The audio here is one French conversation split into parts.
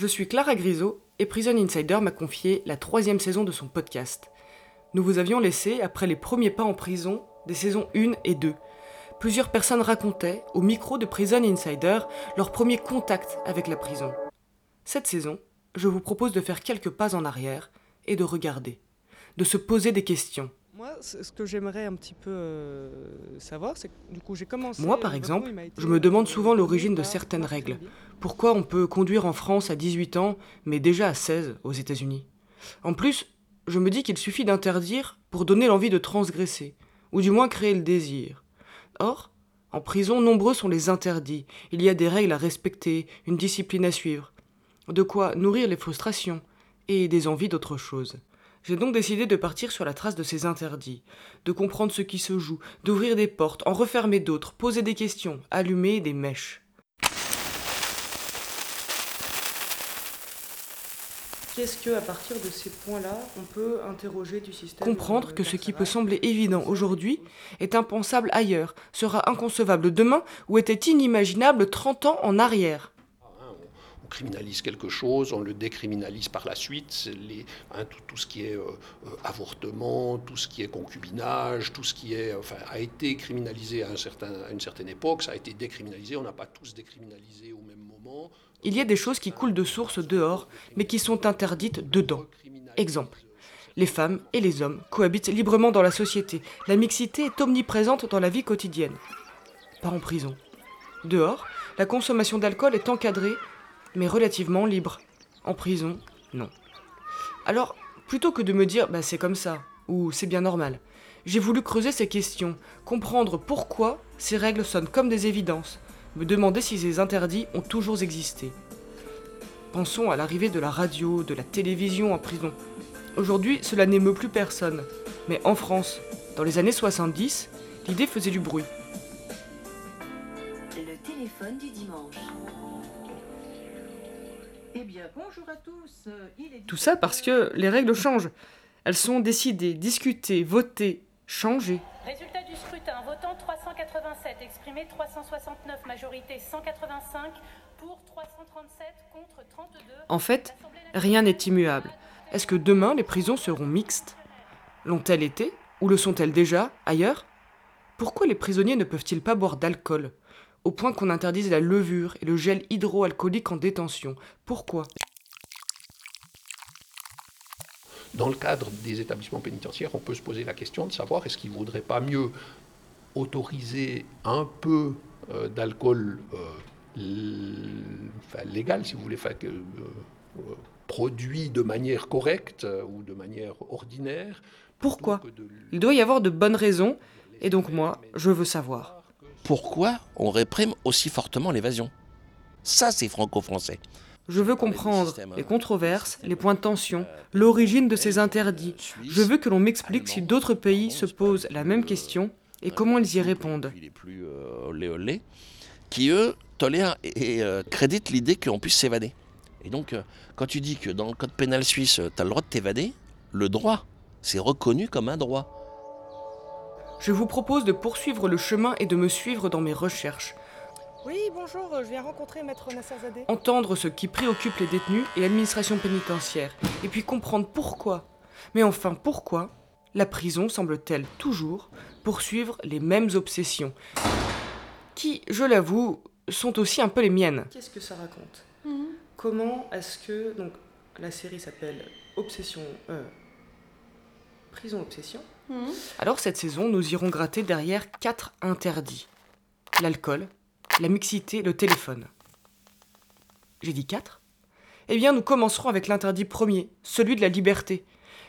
Je suis Clara Grisot et Prison Insider m'a confié la troisième saison de son podcast. Nous vous avions laissé, après les premiers pas en prison, des saisons 1 et 2. Plusieurs personnes racontaient, au micro de Prison Insider, leur premier contact avec la prison. Cette saison, je vous propose de faire quelques pas en arrière et de regarder, de se poser des questions. Moi, ce que j'aimerais un petit peu euh, savoir, c'est que du coup j'ai commencé. Moi, par exemple, je me demande souvent l'origine de certaines règles. Pourquoi on peut conduire en France à 18 ans, mais déjà à 16 aux États-Unis? En plus, je me dis qu'il suffit d'interdire pour donner l'envie de transgresser, ou du moins créer le désir. Or, en prison, nombreux sont les interdits. Il y a des règles à respecter, une discipline à suivre. De quoi nourrir les frustrations et des envies d'autre chose. J'ai donc décidé de partir sur la trace de ces interdits, de comprendre ce qui se joue, d'ouvrir des portes, en refermer d'autres, poser des questions, allumer des mèches. Qu'est-ce que, à partir de ces points-là, on peut interroger du système Comprendre que ce qui peut sembler évident aujourd'hui est impensable ailleurs, sera inconcevable demain ou était inimaginable 30 ans en arrière criminalise quelque chose, on le décriminalise par la suite. Hein, tout, ce qui est euh, euh, avortement, tout ce qui est concubinage, tout ce qui est, enfin, a été criminalisé à, un certain, à une certaine époque, ça a été décriminalisé. On n'a pas tous décriminalisé au même moment. Il y a des choses qui coulent de source dehors, mais qui sont interdites dedans. Exemple. Les femmes et les hommes cohabitent librement dans la société. La mixité est omniprésente dans la vie quotidienne. Pas en prison. Dehors, la consommation d'alcool est encadrée mais relativement libre. En prison, non. Alors, plutôt que de me dire bah c'est comme ça, ou c'est bien normal, j'ai voulu creuser ces questions, comprendre pourquoi ces règles sonnent comme des évidences, me demander si ces interdits ont toujours existé. Pensons à l'arrivée de la radio, de la télévision en prison. Aujourd'hui, cela n'émeut plus personne. Mais en France, dans les années 70, l'idée faisait du bruit. Le téléphone du dimanche. Bien, bonjour à tous. Tout ça parce que les règles changent. Elles sont décidées, discutées, votées, changées. Résultat du scrutin, votant 387, exprimé 369, majorité 185, pour 337, contre 32. En fait, rien n'est immuable. Est-ce que demain les prisons seront mixtes? L'ont-elles été? Ou le sont-elles déjà ailleurs? Pourquoi les prisonniers ne peuvent-ils pas boire d'alcool? Au point qu'on interdise la levure et le gel hydroalcoolique en détention. Pourquoi? Dans le cadre des établissements pénitentiaires, on peut se poser la question de savoir est-ce qu'il ne vaudrait pas mieux autoriser un peu euh, d'alcool euh, légal, si vous voulez, euh, produit de manière correcte ou de manière ordinaire. Pourquoi? Il doit y avoir de bonnes raisons, et donc moi, je veux savoir pourquoi on réprime aussi fortement l'évasion. Ça, c'est franco-français. Je veux comprendre les controverses, les points de tension, l'origine de ces interdits. Je veux que l'on m'explique si d'autres pays se posent la même question et comment ils y répondent. plus euh, qui eux tolèrent et euh, créditent l'idée qu'on puisse s'évader. Et donc, euh, quand tu dis que dans le code pénal suisse, tu as le droit de t'évader, le droit, c'est reconnu comme un droit je vous propose de poursuivre le chemin et de me suivre dans mes recherches. Oui, bonjour, je viens rencontrer Maître Nasserzadeh. Entendre ce qui préoccupe les détenus et l'administration pénitentiaire, et puis comprendre pourquoi. Mais enfin, pourquoi la prison semble-t-elle toujours poursuivre les mêmes obsessions Qui, je l'avoue, sont aussi un peu les miennes. Qu'est-ce que ça raconte? Mhm. Comment est-ce que. Donc, la série s'appelle Obsession. Euh, prison Obsession. Mhm. Alors cette saison, nous irons gratter derrière quatre interdits. L'alcool, la mixité, le téléphone. J'ai dit quatre? Eh bien, nous commencerons avec l'interdit premier, celui de la liberté.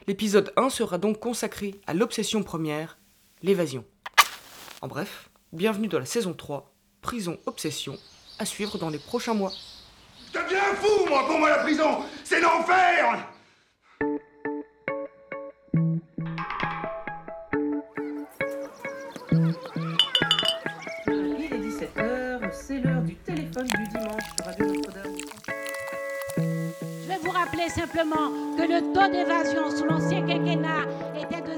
L'épisode 1 sera donc consacré à l'obsession première, l'évasion. En bref, bienvenue dans la saison 3, Prison Obsession, à suivre dans les prochains mois. Je deviens fou, moi, pour moi, la prison C'est l'enfer rappeler simplement que le taux d'évasion sous l'ancien quinquennat était de